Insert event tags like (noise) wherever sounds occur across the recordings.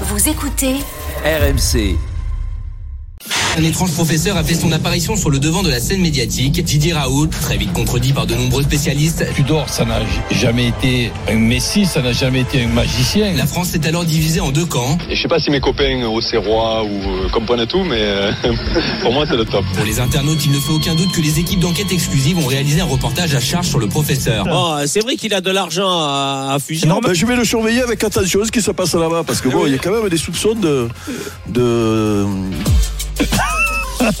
Vous écoutez RMC. Un étrange professeur a fait son apparition sur le devant de la scène médiatique. Didier Raoult, très vite contredit par de nombreux spécialistes. Tudor, ça n'a jamais été un messie, ça n'a jamais été un magicien. La France s'est alors divisée en deux camps. Et je sais pas si mes copains au Serrois ou euh, comprennent tout, mais euh, (laughs) pour moi c'est le top. Pour les internautes, il ne fait aucun doute que les équipes d'enquête exclusive ont réalisé un reportage à charge sur le professeur. Oh, c'est vrai qu'il a de l'argent à, à fusion. Non, mais je vais le surveiller avec attention ce qui se passe là-bas parce que bon, il y a quand même des soupçons de de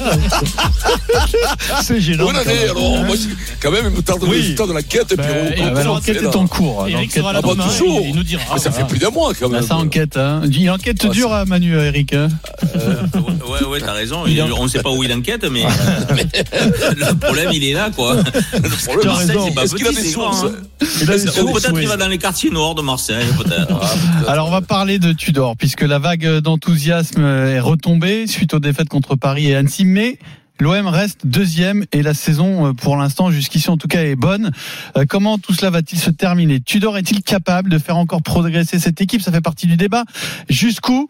(laughs) C'est gênant. Bonne année, alors. Moi, quand même, il me tarde le résultat de l'enquête. Ça l'enquête est en cours. Eric L'enquête- sera là Ah bah, demain, toujours. il, il nous dira. Mais ça fait plus d'un mois, quand Là, même. ça enquête. Hein. Une enquête Ah, dure à Manu, Eric. hein. Ouais, ouais, t'as raison. Il- on ne sait pas où il enquête, (laughs) mais le problème, il est là, quoi. Le problème, Tu as Marseille, raison. c'est pas Est-ce qu'il a petit, des c'est grand, hein. Il Peut-être qu'il va dans les quartiers noirs de Marseille, peut-être. Alors on va parler de Tudor puisque la vague d'enthousiasme est retombée suite aux défaites contre Paris et Annecy, mais L'OM reste deuxième et la saison, euh, pour l'instant, jusqu'ici en tout cas, est bonne. Euh, Comment tout cela va-t-il se terminer? Tudor est-il capable de faire encore progresser cette équipe? Ça fait partie du débat. Jusqu'où?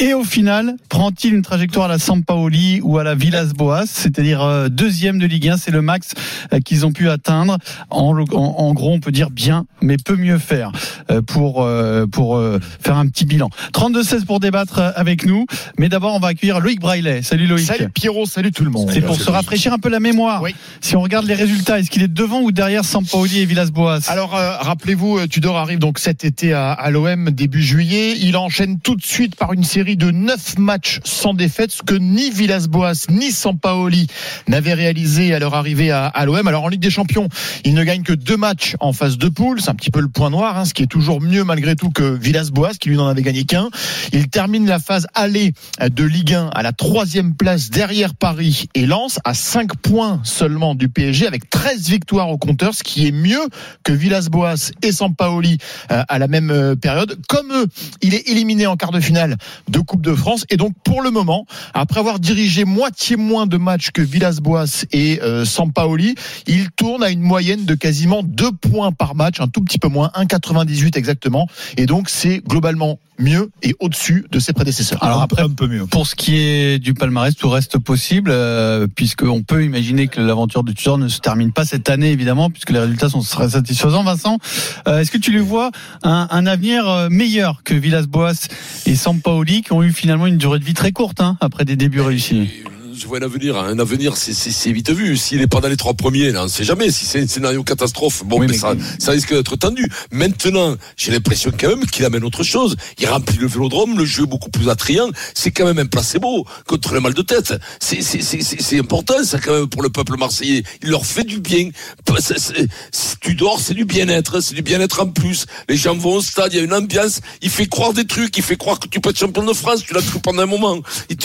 Et au final, prend-il une trajectoire à la Sampaoli ou à la Villas-Boas, c'est-à-dire euh, deuxième de Ligue 1 C'est le max qu'ils ont pu atteindre. En, en- gros, on peut dire bien, mais peut mieux faire pour pour faire un petit bilan. 32-16 pour débattre avec nous. Mais d'abord, on va accueillir Loïc Braillet. Salut Loïc. Salut Pierrot, salut tout le monde. C'est pour se rafraîchir un peu la mémoire. Oui. Si on regarde les résultats, est-ce qu'il est devant ou derrière Sampaoli et Villas-Boas? Alors euh, rappelez-vous, euh, Tudor arrive donc cet été à, à l'OM début juillet. Il enchaîne tout de suite par une série de neuf matchs sans défaite, ce que ni Villas-Boas ni Sampaoli n'avaient réalisé à leur arrivée à, à l'OM. Alors en Ligue des Champions, il ne gagne que deux matchs en phase de poule. C'est un petit peu le point noir, hein, ce qui est toujours mieux malgré tout que Villas-Boas, qui lui n'en avait gagné qu'un. Il termine la phase aller de Ligue 1 à la troisième place derrière Paris et Lens à 5 points seulement du PSG avec 13 victoires au compteur, ce qui est mieux que Villas-Boas et Sampaoli euh, à la même euh, période. Comme eux, il est éliminé en quart de finale de Coupe de France et donc pour le moment, après avoir dirigé moitié moins de matchs que Villas-Boas et euh, Sampaoli, il tourne à une moyenne de quasiment 2 points par match, un tout petit peu moins, 1,98 exactement. Et donc c'est globalement mieux et au-dessus de ses prédécesseurs. Alors après, un peu mieux. Pour ce qui est du palmarès, tout reste possible, euh, puisqu'on peut imaginer que l'aventure de Tudor ne se termine pas cette année, évidemment, puisque les résultats sont très satisfaisants. Vincent, euh, est-ce que tu lui vois un, avenir euh, meilleur que Villas-Boas et Sampaoli, qui ont eu finalement une durée de vie très courte, hein, après des débuts réussis? Vois un avenir, un avenir, c'est- vite vu. S'il n'est pas dans les trois premiers, là, on ne sait jamais. Si c'est un scénario catastrophe, bon, Oui, mais mais- ça, ça risque d'être tendu. Maintenant, j'ai l'impression quand même qu'il amène autre chose. Il remplit le vélodrome, le jeu est beaucoup plus attrayant. C'est quand même un placebo contre le mal de tête. C'est c'est- c'est- c'est- c'est important, ça, quand même, pour le peuple marseillais. Il leur fait du bien. Si tu dors, c'est du bien-être. C'est du bien-être en plus. Les gens vont au stade, il y a une ambiance. Il fait croire des trucs. Il fait croire que tu peux être champion de France. Tu l'as cru pendant un moment. Il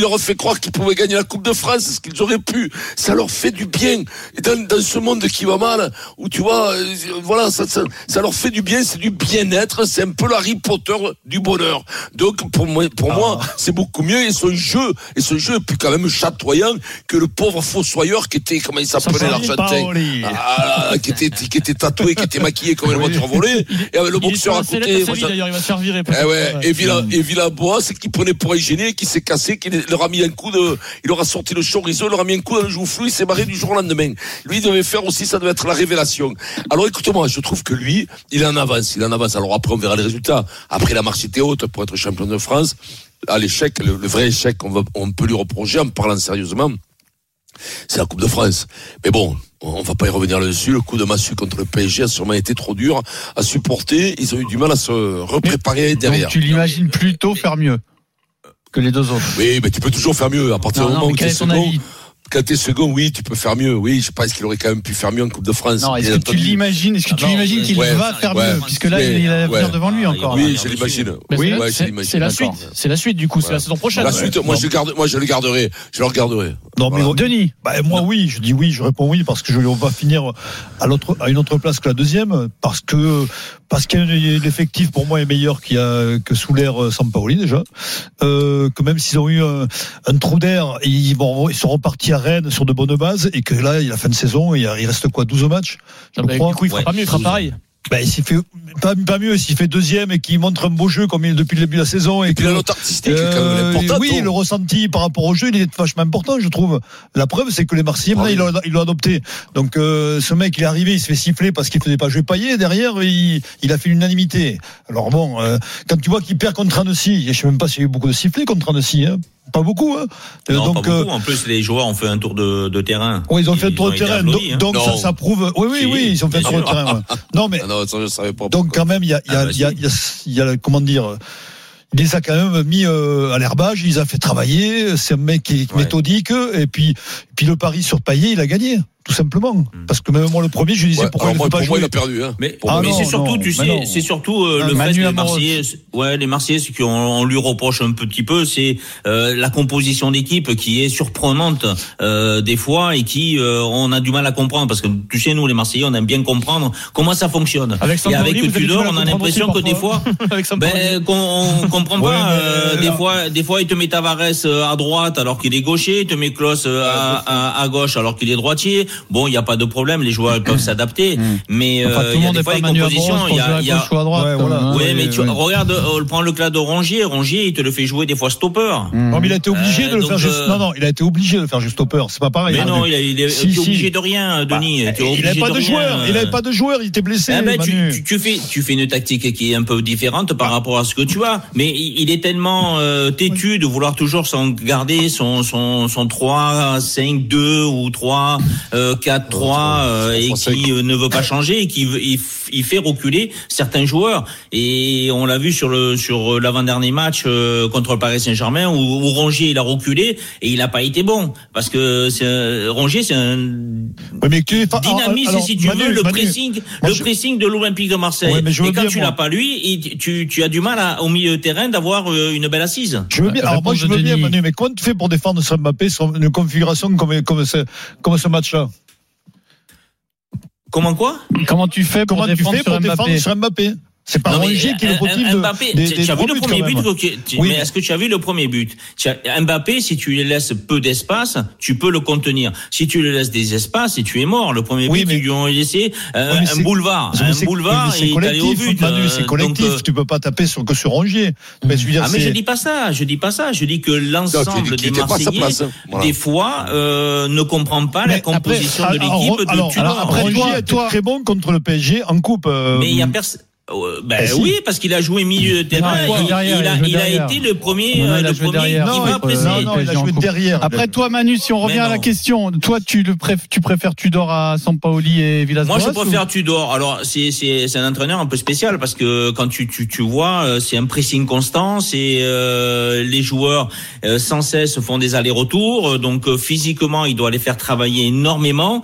leur fait croire qu'ils pouvaient gagner la Coupe de France, ce qu'ils auraient pu. Ça leur fait du bien. Et dans, dans ce monde qui va mal, où tu vois, euh, voilà, ça, ça, ça leur fait du bien, c'est du bien-être, c'est un peu l'Harry Potter du bonheur. Donc pour moi, pour moi, c'est beaucoup mieux. Et son jeu, et ce jeu est plus quand même chatoyant que le pauvre fossoyeur qui était, comment il s'appelait l'Argentin, ah, qui était qui était tatoué, qui était maquillé comme une voiture volée, et avec le boxeur à côté. d'ailleurs, il va se faire virer. eh ouais, et Villa, et Villabois, c'est qu'il prenait pour un gêné, qui s'est cassé, qui leur a mis un coup de, il leur a sorti le chorizo, il leur a mis un coup dans le joufflu, il s'est barré du jour au lendemain. Lui, il devait faire aussi, ça devait être la révélation. Alors, écoute-moi, je trouve que lui, il en avance, il en avance. Alors après, on verra les résultats. Après, la marche était haute pour être champion de France. À l'échec, le, le vrai échec, on peut lui reprocher en parlant sérieusement. C'est la Coupe de France. Mais bon, on va pas y revenir là-dessus. Le coup de massue contre le PSG a sûrement été trop dur à supporter. Ils ont eu du mal à se repréparer derrière. Donc tu l'imagines plutôt faire mieux que les deux autres Oui, mais tu peux toujours faire mieux. À partir Non, du non, moment mais où tu es second, avis? Quand tu es second, oui, tu peux faire mieux. Oui, je pense qu'il aurait quand même pu faire mieux en Coupe de France. Non, est-ce que tu l'imagines Est-ce que tu Ah non, imagines qu'il ouais, va faire ouais, mieux Puisque là, il a l'avenir ouais. devant lui encore. Oui, Ah, je l'imagine. Oui, c'est- ouais, je c'est- l'imagine. c'est la suite. C'est la suite, du coup. C'est la saison prochaine. La suite, moi, je garde, moi, je le garderai. Je le regarderai. Non, mais Voilà. Denis Bah, moi, oui, je dis oui, je réponds oui, parce que je, on va finir à, l'autre, à une autre place que la deuxième, parce que, parce que l'effectif, pour moi, est meilleur qu'il y a, que sous l'ère Sampaoli, déjà. Euh, que même s'ils ont eu un, un trou d'air, ils, vont, ils sont repartis à Rennes sur de bonnes bases, et que là, il la fin de saison, il, y a- il reste quoi, 12 matchs? Je Ah bah, crois. Du coup, il fera Ouais. pas mieux, il fera pareil. Ben, il s'y fait pas, pas mieux s'il fait deuxième et qu'il montre un beau jeu comme il depuis le début de la saison et, Et puis que, la note artistique, c'est quand même euh, important. oui, le ressenti par rapport au jeu, il est vachement important, je trouve. La preuve, c'est que les Marseillais, Ah maintenant, oui. ils l'ont- ils l'ont adopté. Donc, euh, ce mec, il est arrivé, il se fait siffler parce qu'il faisait pas jouer Payet. Derrière, il, il a fait l'unanimité. Alors bon, euh, quand tu vois qu'il perd contre Annecy, je sais même pas s'il y a eu beaucoup de sifflets contre Annecy, hein. Pas beaucoup, hein. Euh, Non, donc, pas euh, beaucoup. En plus, les joueurs ont fait un tour de, de terrain. oui, ils ont fait le tour de terrain. Donc, hein. donc ça, ça prouve. Oui, oui, Si, oui, ils ont fait le bien tour de terrain. ouais. Non, mais Ah non, ça, je savais pas. donc quand même, il y a, il y a, Ah bah il y a, si. il y a, il y a le- comment dire, il les a quand même mis euh, à l'herbage, il les a fait travailler. C'est un mec qui est Ouais. méthodique et puis, puis le pari sur Payet, il a gagné, tout simplement. Parce que même moi le premier, je disais Ouais, pourquoi il ne moi, pas pour moi, jouer. il a perdu. Hein. Mais, Ah mais c'est surtout, non, tu mais sais, non. c'est surtout euh, Ah, le Manu fait que les. Marseillais, ouais, les Marseillais, ce qu'on on lui reproche un petit peu, c'est euh, la composition d'équipe qui est surprenante euh, des fois et qui euh, on a du mal à comprendre parce que tu sais nous les Marseillais, on aime bien comprendre comment ça fonctionne. Avec et avec Tudor, on a l'impression que des fois, (laughs) Sampaoli. ben qu'on on comprend Ouais, pas. mais, des fois, des fois, il te met Tavares à droite alors qu'il est gaucher, il te met Klaus euh, à, à, à gauche alors qu'il est droitier. Bon, il n'y a pas de problème, les joueurs peuvent (coughs) s'adapter, mais Enfin, euh, il y a des fois pas les Manu compositions, il y a, il y a à droite. Ouais, voilà. hein, oui, mais tu ouais. regarde, euh, prends le cas de Rongier. Rongier, il te le fait jouer des fois stopper. Non, mais il a été obligé Euh, de le donc, faire juste. euh, Non, non, il a été obligé de faire juste stopper. C'est pas pareil. Mais hein. non, il, a- il est Si, t'es si. obligé de rien, Denis. Bah, T'es il n'avait pas de joueur. Il n'avait pas de joueur. Il était blessé. Ah ben, tu, fais tu fais une tactique qui est un peu différente par rapport à ce que tu as, mais il il est tellement euh, têtu de vouloir toujours s'en garder son son son 3 5 2 ou 3 euh, 4 3 euh, et 3, qui euh, ne veut pas changer et qui veut- il, il fait reculer certains joueurs et on l'a vu sur le sur l'avant-dernier match euh, contre le Paris Saint-Germain où, où Rongier il a reculé et il n'a pas été bon parce que c'est un- Rongier c'est un Ouais, mais tu es pas- dynamise alors, si tu Manu, veux le Manu, pressing moi, le je- pressing de l'Olympique de Marseille Ouais, mais je et quand bien, tu moi. l'as pas lui il- tu, tu as du mal à, au milieu de terrain d'avoir euh, une belle assise Je veux bien. Alors moi, je veux bien. Manu. Mais comment tu fais pour défendre Mbappé sur une configuration comme comme ce comme ce match-là. Comment quoi? Comment tu fais pour Comment tu défendre fais pour sur défendre Mbappé sur Mbappé? C'est pas Rongier qui est le euh, motif euh, de Mbappé, des, tu- as vu le premier but tu- Oui, mais mais- est-ce que tu as vu le premier but as- Mbappé si tu lui laisses peu d'espace tu peux le contenir si tu lui laisses des espaces et tu es mort le premier Oui, but mais- ils lui ont laissé euh, Oui, un boulevard un boulevard et il est allé au collectif, but euh, c'est collectif. donc, euh, tu peux pas taper sur que sur Rongier. Mais je veux dire, ah mais je dis pas ça, je dis pas ça, je dis que l'ensemble des Marseillais hein. Des fois euh, ne comprend pas la composition de l'équipe de alors, après, Rongier, toi, très bon contre le PSG en coupe. euh, mais il y a personne. Euh, ben Eh si. oui, parce qu'il a joué milieu de terrain. il joue il, derrière, il a, il a été le premier, Non, euh, il a le joué premier qui non, non, non, il a joué derrière. Après toi Manu, si on revient à la question, toi tu le préf- tu préfères Tudor à Sampaoli et Villas-Boas Moi, je ou- préfère Tudor. Alors, c'est c'est c'est un entraîneur un peu spécial parce que quand tu tu tu vois, euh, c'est un pressing constant, c'est euh, les joueurs euh, sans cesse font des allers-retours, euh, donc euh, physiquement, il doit les faire travailler énormément.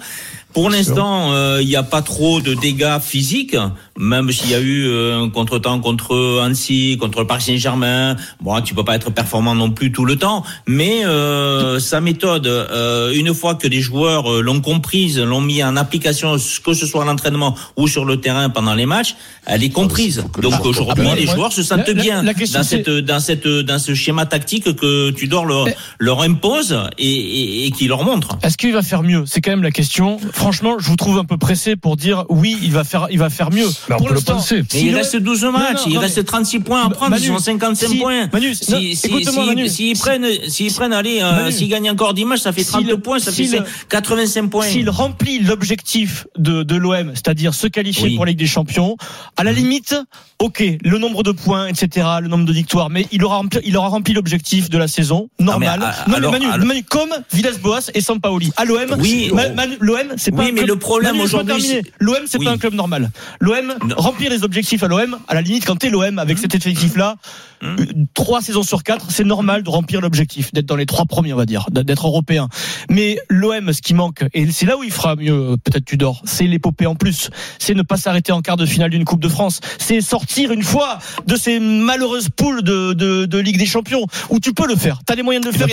Pour l'instant, euh, il n'y a pas trop de dégâts physiques, même s'il y a eu euh, un contretemps contre Annecy, contre le Paris Saint-Germain. Bon, tu peux pas être performant non plus tout le temps, mais euh, sa méthode, euh, une fois que les joueurs euh, l'ont comprise, l'ont mis en application, que ce soit à l'entraînement ou sur le terrain pendant les matchs, elle est comprise. Donc aujourd'hui, Ah, les joueurs se sentent la- bien la dans cette dans cette dans ce schéma tactique que Tudor leur, leur impose et, et, et qui leur montre. Est-ce qu'il va faire mieux? C'est quand même la question. Franchement, je vous trouve un peu pressé pour dire oui, il va faire, il va faire mieux. On pour peut le penser. Mais si il le- reste 12 Non, matchs, non, il non, reste mais- 36 points à prendre, Manu, ils ont 55 si- points. Manu, Si- non, si- écoute-moi, si- Manu. S'ils prennent, s'ils prennent, allez, euh, s'ils gagnent encore 10 matchs, ça fait Si 32 le- points, ça si fait le- 85 points. S'il remplit l'objectif de, de l'OM, c'est-à-dire se qualifier Oui. pour la Ligue des Champions, à la limite, ok, le nombre de points, etc., le nombre de victoires, mais il aura rempli, il aura rempli l'objectif de la saison, normal. mais, ah, non, alors- mais Manu, alors- Manu, comme Villas-Boas et Sampaoli. À l'OM, Oui, oh. L'OM, c'est pas Oui, mais club- le problème aujourd'hui. L'OM, c'est Oui. pas un club normal. L'OM, remplir les objectifs à l'OM, à la limite, quand t'es l'OM avec cet effectif-là, Hum. Euh, trois saisons sur quatre, c'est normal de remplir l'objectif, d'être dans les trois premiers, on va dire, d'être européen. Mais l'OM, ce qui manque, et c'est là où il fera mieux, euh, peut-être Tudor, c'est l'épopée en plus. C'est ne pas s'arrêter en quart de finale d'une Coupe de France. C'est sortir une fois de ces malheureuses poules de, de, de Ligue des Champions, où tu peux le faire. T'as les moyens de le faire.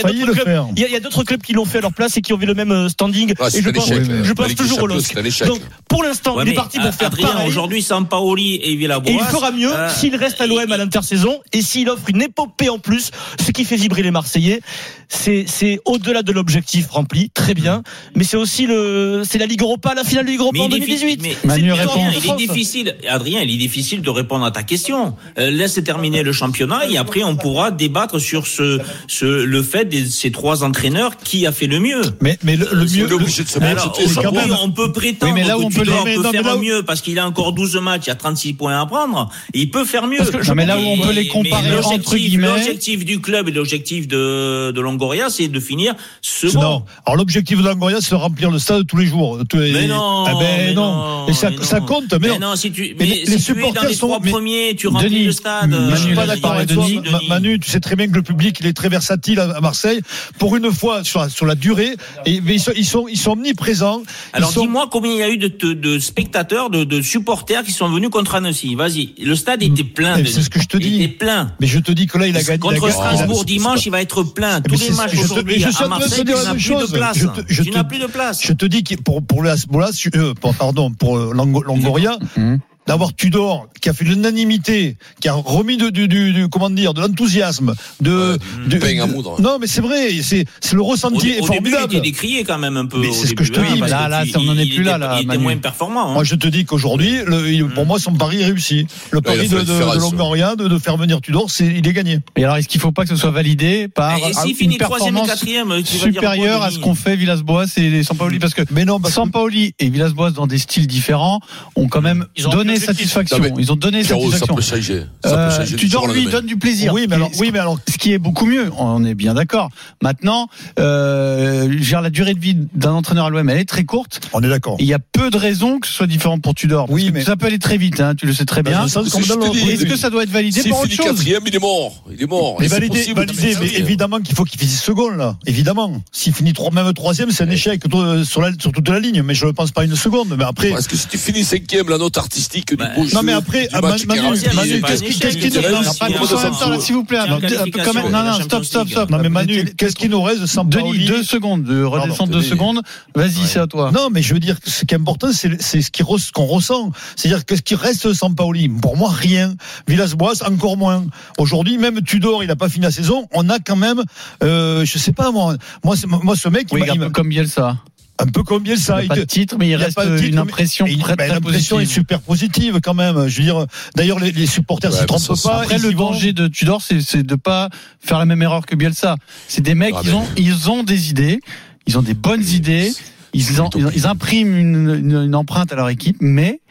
Il y a d'autres clubs- qui l'ont fait à leur place et qui ont eu le même euh, standing. Ah, et je pense, je toujours au LOSC. Donc, pour l'instant, Ouais, il est parti pour faire Adrien, pareil. aujourd'hui, Sampaoli et. Et il fera mieux euh, s'il reste à l'OM à l'intersaison et s'il offre une épopée en plus, ce qui fait vibrer les Marseillais. C'est, c'est au-delà de l'objectif rempli, très bien. Mais c'est aussi le, c'est la Ligue Europa, la finale de Ligue Europa Mais en il est 2018. difficile- C'est Manu Adrien, il est difficile, Adrien, il est difficile de répondre à ta question. Euh, laisse terminer le championnat et après on pourra débattre sur ce, ce le fait de ces trois entraîneurs qui a fait le mieux. Mais, mais le, mieux. Il obligé de se Mais Alors, aujourd'hui, on peut prétendre Oui, mais là où que on peut Tudor les- mais peut non, mais faire là où- mieux parce qu'il a encore 12 matchs, il y a 36 points à prendre. Il peut faire mieux. Que Non, mais là où on peut les Mais- comparer mais l'objectif- du club et l'objectif de, de Longoria, c'est de finir second. Non. Alors l'objectif de Langoria, c'est de remplir le stade tous les jours. Les- Mais non, Ah ben mais non. non, Et ça, mais ça compte. Mais, Mais non. non, si tu, Mais les si tu es supporters dans les sont- trois mais- premiers, tu remplis Denis, le stade. Manu, Je suis Euh, pas d'accord avec toi, Denis, Ma- Denis. Manu. Tu sais très bien que le public, il est très versatile à Marseille. Pour une fois, sur la, sur la durée, et, mais ils sont, ils sont, ils sont omniprésents. Alors sont- dis-moi combien il y a eu de, de, de spectateurs, de, de supporters qui sont venus contre Annecy. Vas-y, le stade était plein. Denis. c'est ce que je te dis. Il était plein. Mais je te dis que là, il a gagné. il a Contre gagné- Strasbourg a- dimanche, il va être plein. Tous les matchs aujourd'hui à Marseille, tu n'as plus de place. Je te- je Tu n'as plus de place. Je te dis que pour, pour euh, pardon, pour Longoria, Mhm. D'avoir Tudor, qui a fait l'unanimité, qui a remis de, du, du, du- comment dire, de l'enthousiasme, de, Ouais, de- pain à de- moudre. non, mais c'est vrai, c'est, c'est le Au, ressenti est au début, il formidable. était décrié quand même un peu. Mais c'est ce que je te hein, dis, parce là, là, tu- on en est plus là, était- là, Il était moins performant. hein. Moi, je te dis qu'aujourd'hui, le- il- pour moi, son pari est réussi. Le pari de, de, de Longoria, de, de faire venir Tudor, c'est, il est gagné. Et alors, est-ce qu'il faut pas que ce soit validé par Et s'il une finit troisième et performance quatrième, tu vas dire supérieure à ce qu'ont fait Villas-Boas et Sampaoli Parce que Mais non, Sampaoli et Villas-Boas, dans des styles différents, ont quand même ont donné satisfaction. Non, Ils ont donné Pierrot, ça satisfaction. peut changer. Ça peut Euh, changer jour au lui donne du plaisir. oui, mais alors, Ce- oui, mais alors, ce qui est beaucoup mieux, on est bien d'accord. Maintenant, euh, je veux dire, la durée de vie d'un entraîneur à l'OM, elle est très courte. on est d'accord. Et Il y a peu de raisons que ce soit différent pour Tudor. Oui, mais- ça peut aller très vite, hein, tu le sais très Dans bien. que. Est-ce que ça doit être validé par autre finit chose quatrième, il est mort. Il est mort. Mais validé, validé, mais évidemment qu'il faut qu'il finisse second, là. Évidemment. S'il finit même troisième, c'est un échec sur, la, sur toute la ligne. Mais je ne pense pas une seconde. Mais après. Parce que si tu finis cinquième, la note artistique du Bah, beau jeu, non, mais après, ah, Manu, qu'est-ce qui- qu'est-ce nous- là, s'il vous plaît. Non, non, stop, stop, stop. Non, mais Manu, qu'est-ce qui nous reste de Denis, deux secondes, de redescendre deux secondes. Vas-y, c'est à toi. Non, mais je veux dire, ce qui est important, c'est ce qu'on ressent. C'est-à-dire que ce qui reste sans Paoli, pour moi, rien. Villas-Boas, encore moins. Aujourd'hui, même Tudor, il n'a pas fini la saison. On a quand même, euh, je sais pas, moi, moi, ce mec, Oui, il comme Bielsa. Un peu comme Bielsa. Il n'y a il pas de titre, mais il il reste pas de titre, une impression Et très, ben, très L'impression est positive. super positive quand même. Je veux dire, d'ailleurs, les, les supporters Ouais, s'y mais trompent ça, pas. Après, le vont. danger de Tudor, c'est c'est de pas faire la même erreur que Bielsa. C'est des mecs, Ah, ils mais- ont, ils ont des idées, ils ont des bonnes idées, ils, ont- ils, ont- ils impriment une, une- une empreinte à leur équipe, mais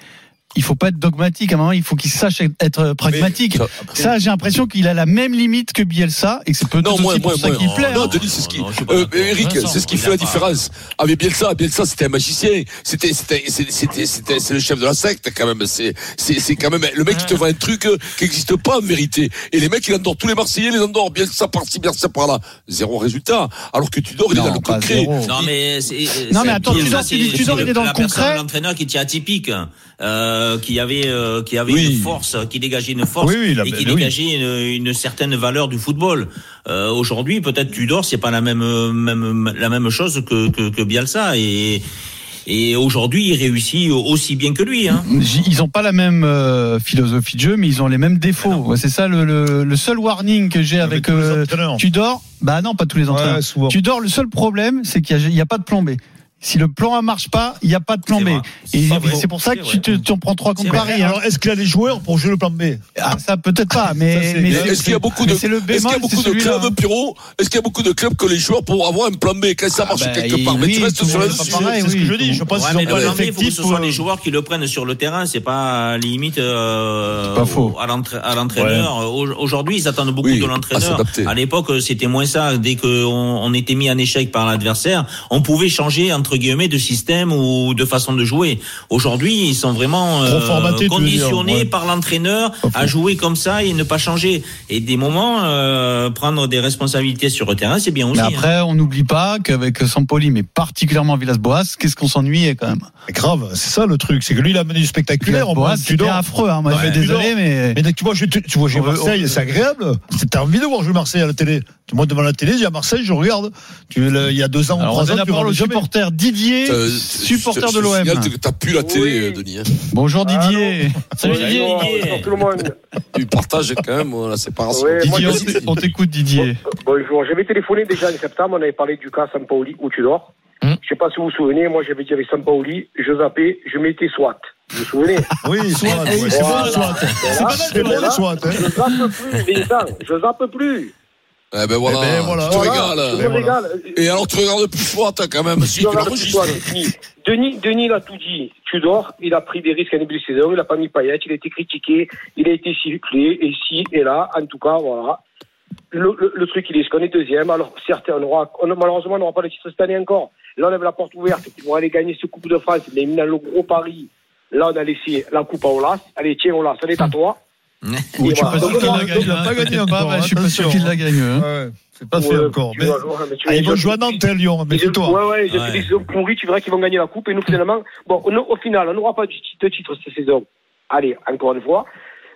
il faut pas être dogmatique. À un moment, il faut qu'ils sachent être pragmatique. Ça- Ça, j'ai l'impression qu'il a la même limite que Bielsa et que c'est peut-être Non, aussi moi, pour moi, ça moi. qu'il plaît. Non, hein. Denis, c'est ce qui. Non, pas Euh. Eric, c'est ce qui fait la différence. Ah, mais Bielsa, Bielsa, c'était un magicien. C'était, c'était, c'est- c'était, c'était, c'est le chef de la secte, quand même. C'est, c'est, c'est quand même le mec qui te vend un truc euh, qui n'existe pas en vérité. Et les mecs, il endort tous les Marseillais, les endort. Bielsa par-ci, Bielsa par-là. Zéro résultat. Alors que Tudor, il est Non, dans le concret. Non mais c'est- Non, c'est- mais attends, tu c'est il est dans le concret. L'entraîneur qui atypique, euh, qui avait euh, qui avait Oui. une force, qui dégageait une force Oui, oui, et qui dégageait une, une certaine valeur du football. Euh, Aujourd'hui, peut-être Tudor, c'est pas la même même la même chose que que, que Bielsa et et aujourd'hui, il réussit aussi bien que lui. Hein. Ils ont pas la même euh, philosophie de jeu, mais ils ont les mêmes défauts. Ouais, C'est ça le, le, le seul warning que j'ai avec tous les euh. Tudor. Bah non, pas tous les entraîneurs. Ouais. Tudor, le seul problème, c'est qu'il n'y a, a pas de plan B. Si le plan A marche pas, il n'y a pas de plan B. Et C'est pour ça que tu, te- vrai. tu en prends trois contre Paris. hein. Alors, est-ce qu'il a les joueurs pour jouer le plan B? Ah, ça peut-être pas, mais, Est-ce qu'il y a beaucoup de, y clubs, Pierrot? Est-ce qu'il y a beaucoup de clubs que les joueurs pour avoir un plan B? Quand ça marche bah, quelque part? Mais tu restes sur le pareil, C'est ce que je dis. Je pense qu'ils n'ont pas le plan B, il faut que ce l'effectif. soit pour- les joueurs qui le prennent sur le terrain. C'est pas à la limite euh, Pas faux. à l'entra- à l'entraîneur. Au- Aujourd'hui, ils attendent beaucoup de l'entraîneur. À l'époque, c'était moins ça. Dès qu'on on était mis en échec par l'adversaire, on pouvait changer entre guillemets de système ou de façon de jouer. Aujourd'hui, ils sont vraiment euh, dire, conditionnés ouais. par l'entraîneur à jouer comme ça et ne pas changer. Et des moments, euh, prendre des responsabilités sur le terrain, c'est bien aussi. Mais hein. après, on n'oublie pas qu'avec Sampoli, mais particulièrement Villas-Boas, qu'est-ce qu'on s'ennuyait quand même. Grave, c'est ça le truc. C'est que lui, il a mené du spectaculaire. C'était affreux. Hein. Moi, je Ouais, suis désolé, mais tu vois, je- tu vois veut- Marseille, on- c'est agréable. T'as envie de voir jouer Marseille à la télé. Moi, devant la télé, j'ai à Marseille, je regarde. Tu, le- il y a deux ans, ou Alors on trois ans, la tu parole au supporter Didier, Euh, supporter de l'OM. T'as plus la télé, Oui. Denis. hein. Bonjour Didier. Salut Didier. Bonjour, Didier. bonjour tout le monde. Tu partages quand même euh, la séparation. Ouais, moi, Didier, je- t'é- on t'écoute Didier. Bonjour, j'avais téléphoné déjà en septembre, on avait parlé du cas Sampaoli où tu dors. Hmm. Je sais pas si vous vous souvenez, moi j'avais dit avec Sampaoli, je zappais, je mettais SWAT. Vous vous souvenez (laughs) Oui, soit, oui, c'est bon. Voilà. C'est bon, Voilà. les soit. hein. Je zappe plus, Vincent, je zappe plus. Eh ben voilà, Eh ben voilà. tu te Voilà, régales. je Ben voilà. régale. Et alors tu regardes plus fort, t'as quand même, si tu l'enregistres. Denis. Denis, Denis l'a tout dit. Tudor, il a pris des risques en début de saison, il a pas mis paillette, il a été critiqué, il a été sifflé, et ici et là, en tout cas, voilà. Le, le, le truc, il est qu'on est deuxième. Alors, certes, on aura, on, malheureusement, on n'aura pas le titre cette année encore. Là, on avait la porte ouverte ils vont aller gagner ce Coupe de France. Mais dans le gros pari, là, on a laissé la Coupe à Olas. Allez, tiens, Olas, elle est à toi. Je suis pas sûr qu'il la gagne. hein, pas gagné encore, Je suis pas sûr qu'il la gagne. hein. Ouais, c'est pas fait Ouais, encore. tu Mais- mais tu- Ah, ils vont jouer à Nantes, hein, Lyon, ont- méfie-toi. Ouais, ouais, fait des tu verras qu'ils vont gagner la coupe. Et nous, finalement, bon, on- au final, on n'aura pas de titre, cette saison. Allez, encore une fois.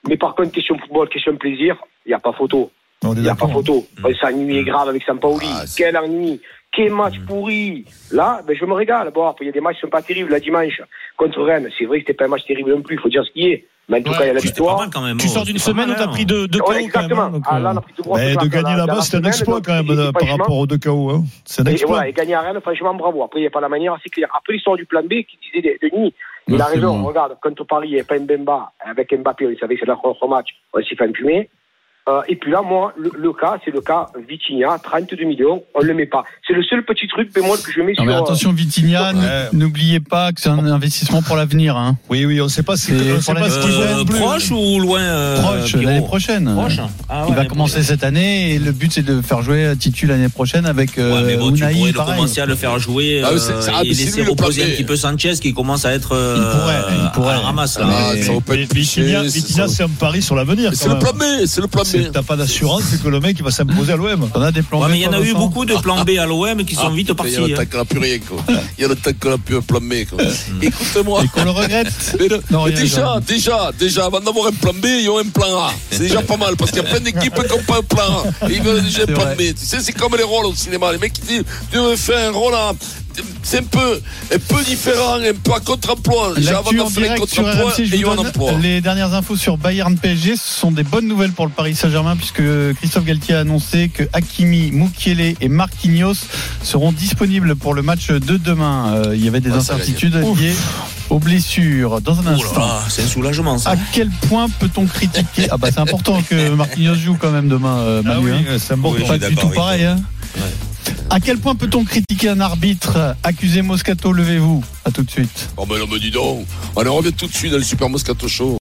Mais par contre, question football, question plaisir, il n'y a pas photo. Est Il n'y a pas photo. On s'ennuie grave avec Sampaoli. Ah, Quel ennui. Quel match pourri. Là, ben, je me régale. Bon, après, il y a des matchs qui sont pas terribles. La dimanche, contre Rennes, c'est vrai que c'était pas un match terrible non plus. Il faut dire ce qui est. Mais en tout Ouais, cas, il y a la victoire. mal quand même. Tu oh, sors d'une semaine où t'as hein. pris deux, deux Ouais, KO quand même. exactement. hein, donc, Ah, là, euh, on a pris deux grosses Mais de gagner là-bas, c'est un exploit quand même par rapport aux deux KO. hein. C'est un et exploit. voilà, et gagner à Rennes, franchement, bravo. Après, il n'y a pas la manière, c'est clair. Après l'histoire du plan B qui disait Denis, il a raison. bon. Regarde, contre Paris, il n'y avait pas Mbemba. Avec Mbappé, on savait que c'est leur contre match. On s'y fait impumer. Euh, et puis là, moi, le, le cas, c'est le cas Vitinha, 32 millions, on ne le met pas. C'est le seul petit truc bémol que je mets Non, sur. mais euh, attention, Vitinha, n'oubliez pas que c'est un investissement pour l'avenir. Hein. Oui, oui, on ne sait pas ce C'est Euh, vont non plus. proche ou loin euh, Proche, l'année prochaine. Proche Ah ouais, Il va commencer prochaine. cette année et le but c'est de faire jouer Titu l'année prochaine avec euh, Ouais, mais bon, tu Unai, pourrais le pareil. commencer à le faire jouer Ah, euh, ah, et laisser reposer un petit peu Sanchez qui commence à être euh, Il pourrait, il pourrait. à la ramasse là. Ah, Vitinha, c'est un pari sur l'avenir. C'est le plan B, c'est le plan B. C'est- T'as pas d'assurance, c'est que le mec il va s'imposer à l'OM. On a des plans Ouais, B, mais il y en a eu beaucoup de plans B à l'OM qui sont Ah, vite partis. Il y a le hein. temps qu'on n'a plus rien, quoi. Il y a le temps qu'on n'a plus un plan B, quoi. Écoute-moi. Et qu'on le regrette. (laughs) Mais, le- Non, mais déjà, déjà, déjà, avant d'avoir un plan B, ils ont un plan A. C'est déjà pas mal, parce qu'il y a plein d'équipes qui n'ont pas un plan A. Et ils veulent déjà un plan vrai. B. Tu sais, c'est comme les rôles au cinéma. Les mecs qui disent, tu veux faire un rôle à, c'est un peu, un peu différent, un peu à contre-emploi. Les dernières infos sur Bayern PSG. Ce sont des bonnes nouvelles pour le Paris Saint-Germain puisque Christophe Galtier a annoncé que Hakimi, Mukiele et Marquinhos seront disponibles pour le match de demain. Euh, il y avait des Ouais, ça incertitudes liées aux blessures. Dans un là instant. c'est un soulagement ça. À quel point peut-on critiquer Ah bah c'est important que Marquinhos joue quand même demain, euh, Ah Manu, oui, hein. c'est un bon Oui, Pas du tout pareil. Hein à quel point peut-on critiquer un arbitre Accusé Moscato, levez-vous? À tout de suite. Oh, mais non, mais donc. On revient tout de suite dans le Super Moscato Show.